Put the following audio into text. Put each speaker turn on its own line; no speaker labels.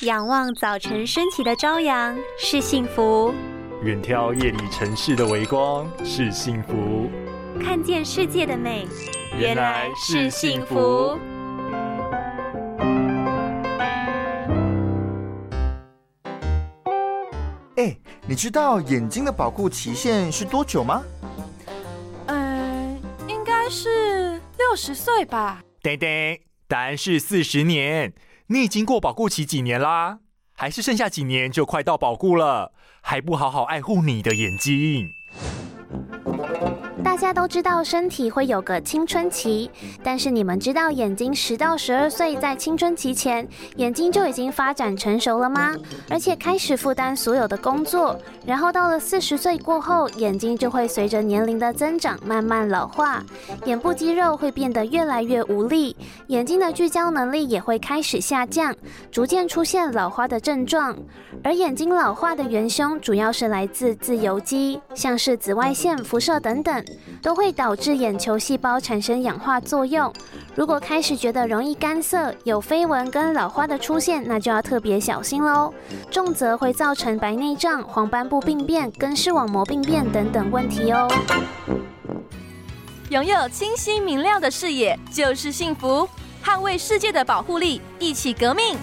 仰望早晨升起的朝阳是幸福，
远眺夜里城市的微光是幸福，
看见世界的美原来是幸福。
哎，你知道眼睛的保护期限是多久吗？
嗯，应该是六十岁吧。
对对，答案是四十年。你已经过保护期几年啦？还是剩下几年就快到保护了？还不好好爱护你的眼睛？
大家都知道身体会有个青春期，但是你们知道眼睛十到十二岁在青春期前，眼睛就已经发展成熟了吗？而且开始负担所有的工作，然后到了四十岁过后，眼睛就会随着年龄的增长慢慢老化，眼部肌肉会变得越来越无力，眼睛的聚焦能力也会开始下降，逐渐出现老花的症状。而眼睛老化的元凶主要是来自自由基，像是紫外线、辐射等等。都会导致眼球细胞产生氧化作用。如果开始觉得容易干涩、有飞蚊跟老花的出现，那就要特别小心喽。重则会造成白内障、黄斑部病变跟视网膜病变等等问题哦。
拥有清晰明亮的视野就是幸福，捍卫世界的保护力，一起革命。